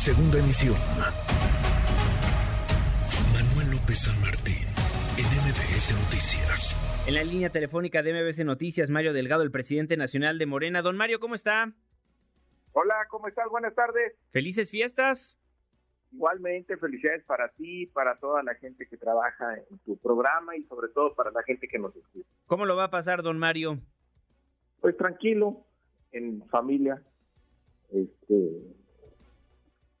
Segunda emisión. Manuel López San Martín, en MBS Noticias. En la línea telefónica de MBS Noticias, Mario Delgado, el presidente nacional de Morena. Don Mario, ¿cómo está? Hola, ¿cómo estás? Buenas tardes. Felices fiestas. Igualmente, felicidades para ti, para toda la gente que trabaja en tu programa y sobre todo para la gente que nos escucha. ¿Cómo lo va a pasar, don Mario? Pues tranquilo, en familia, este,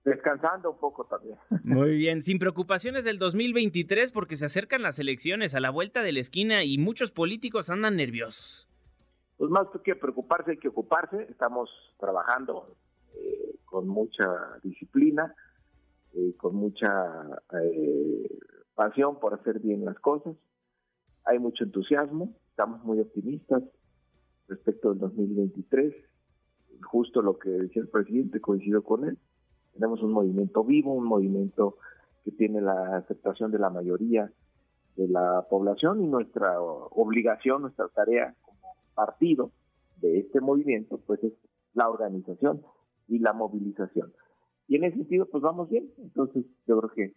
descansando un poco también. Muy bien, sin preocupaciones del 2023 porque se acercan las elecciones a la vuelta de la esquina y muchos políticos andan nerviosos. Pues más que preocuparse hay que ocuparse, estamos trabajando eh, con mucha disciplina eh, con mucha eh, pasión por hacer bien las cosas. Hay mucho entusiasmo, estamos muy optimistas respecto del 2023. Justo lo que decía el presidente, coincido con él. Tenemos un movimiento vivo, un movimiento que tiene la aceptación de la mayoría de la población y nuestra obligación, nuestra tarea como partido de este movimiento, pues es la organización y la movilización. Y en ese sentido, pues vamos bien. Entonces, yo creo que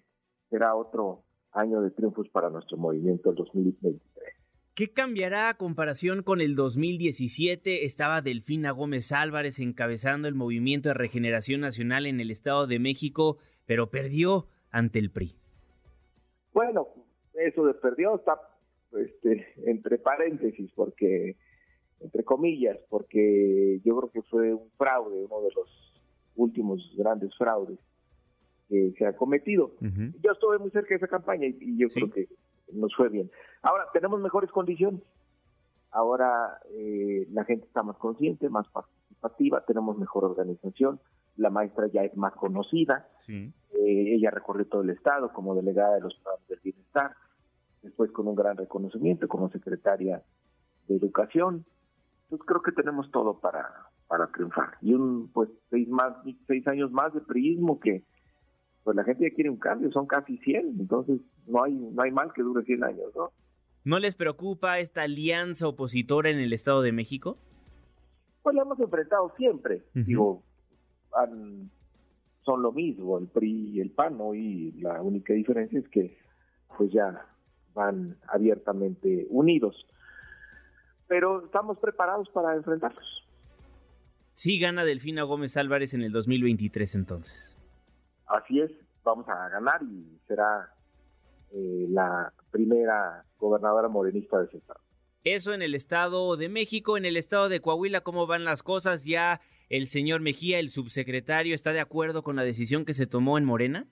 será otro año de triunfos para nuestro movimiento el 2023. ¿Qué cambiará a comparación con el 2017? Estaba Delfina Gómez Álvarez encabezando el movimiento de regeneración nacional en el Estado de México, pero perdió ante el PRI. Bueno, eso de perdió está este, entre paréntesis, porque, entre comillas, porque yo creo que fue un fraude, uno de los últimos grandes fraudes que se ha cometido. Yo estuve muy cerca de esa campaña y, yo creo que nos fue bien. Ahora, tenemos mejores condiciones. Ahora eh, la gente está más consciente, más participativa, tenemos mejor organización, la maestra ya es más conocida, eh, ella recorrió todo el estado como delegada de los programas del bienestar, después con un gran reconocimiento como secretaria de educación. Entonces creo que tenemos todo para, para triunfar. Y un, pues, seis, más, seis años más de priismo que, pues la gente ya quiere un cambio, son casi 100, entonces no hay, no hay mal que dure 100 años, ¿no? ¿No les preocupa esta alianza opositora en el Estado de México? Pues la hemos enfrentado siempre, digo, son lo mismo, el PRI y el PAN, y la única diferencia es que pues ya van abiertamente unidos. Pero estamos preparados para enfrentarlos. Sí gana Delfina Gómez Álvarez en el 2023 entonces. Así es, vamos a ganar y será eh, la primera gobernadora morenista de ese estado. Eso en el Estado de México, en el Estado de Coahuila, ¿cómo van las cosas? ¿Ya el señor Mejía, el subsecretario, está de acuerdo con la decisión que se tomó en Morena?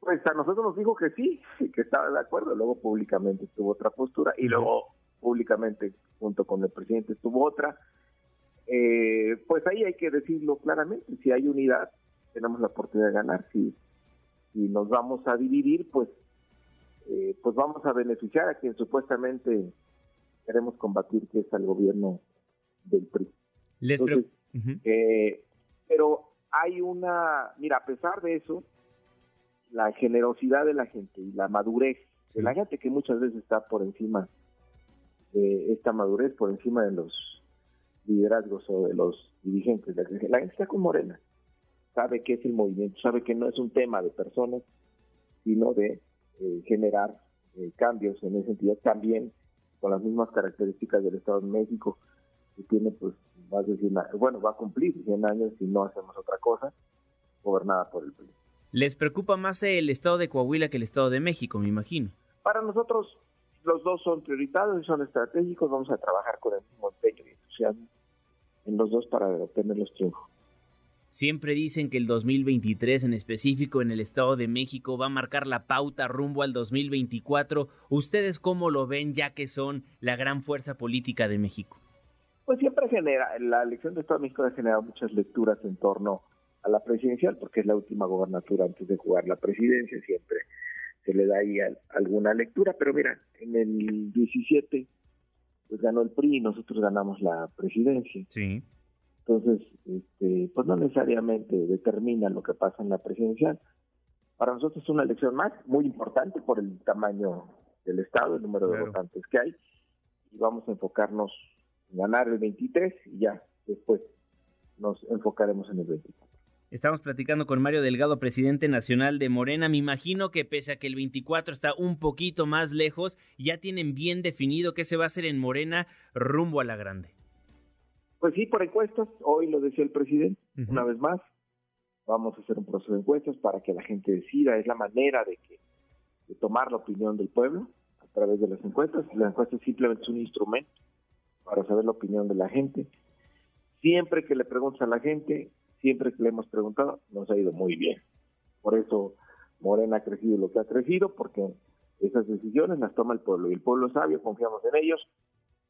Pues a nosotros nos dijo que sí, que estaba de acuerdo, luego públicamente tuvo otra postura y luego públicamente junto con el presidente tuvo otra eh, pues ahí hay que decirlo claramente, si hay unidad, tenemos la oportunidad de ganar, si, si nos vamos a dividir, pues, eh, pues vamos a beneficiar a quien supuestamente queremos combatir, que es al gobierno del PRI. Eh, pero hay una, mira, a pesar de eso, la generosidad de la gente y la madurez de la gente que muchas veces está por encima de esta madurez, por encima de los liderazgos o de los dirigentes. La gente está con Morena, sabe que es el movimiento, sabe que no es un tema de personas, sino de eh, generar eh, cambios en ese sentido, también con las mismas características del Estado de México, que tiene pues más de 100 años, bueno, va a cumplir 100 años si no hacemos otra cosa, gobernada por el PRI. ¿Les preocupa más el Estado de Coahuila que el Estado de México, me imagino? Para nosotros los dos son prioritarios y son estratégicos, vamos a trabajar con el mismo empeño y entusiasmo en los dos para obtener los triunfos. Siempre dicen que el 2023 en específico en el Estado de México va a marcar la pauta rumbo al 2024. ¿Ustedes cómo lo ven ya que son la gran fuerza política de México? Pues siempre genera, la elección de Estado de México ha generado muchas lecturas en torno a la presidencial, porque es la última gobernatura antes de jugar la presidencia, siempre se le da ahí alguna lectura, pero mira, en el 17 pues ganó el PRI y nosotros ganamos la presidencia. Sí. Entonces, este, pues no necesariamente determina lo que pasa en la presidencial. Para nosotros es una elección más, muy importante por el tamaño del Estado, el número de votantes que hay, y vamos a enfocarnos en ganar el 23 y ya después nos enfocaremos en el 24. Estamos platicando con Mario Delgado, presidente nacional de Morena. Me imagino que pese a que el 24 está un poquito más lejos, ya tienen bien definido qué se va a hacer en Morena rumbo a la grande. Pues sí, por encuestas. Hoy lo decía el presidente, una vez más. Vamos a hacer un proceso de encuestas para que la gente decida. Es la manera de, que, de tomar la opinión del pueblo a través de las encuestas. La encuesta es simplemente un instrumento para saber la opinión de la gente. Siempre que le preguntas a la gente, siempre que le hemos preguntado, nos ha ido muy bien. Por eso Morena ha crecido lo que ha crecido, porque esas decisiones las toma el pueblo. Y el pueblo es sabio, confiamos en ellos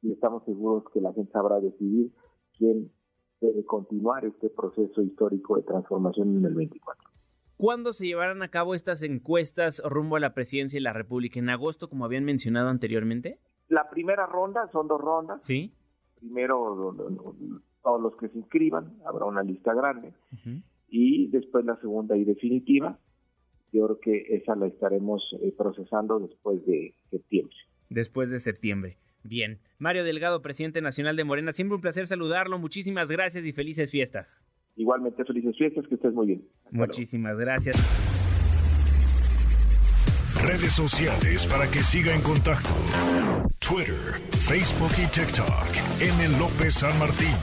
y estamos seguros que la gente sabrá decidir quién debe continuar este proceso histórico de transformación en el 24. ¿Cuándo se llevarán a cabo estas encuestas rumbo a la presidencia de la República? ¿En agosto, como habían mencionado anteriormente? La primera ronda, son dos rondas. Sí. Primero, todos los que se inscriban, habrá una lista grande. Y después la segunda y definitiva, yo creo que esa la estaremos eh, procesando después de septiembre. Después de septiembre. Bien. Mario Delgado, presidente nacional de Morena, siempre un placer saludarlo. Muchísimas gracias y felices fiestas. Igualmente, felices fiestas, que estés muy bien. Muchísimas gracias. Redes sociales para que siga en contacto: Twitter, Facebook y TikTok. M. López San Martín.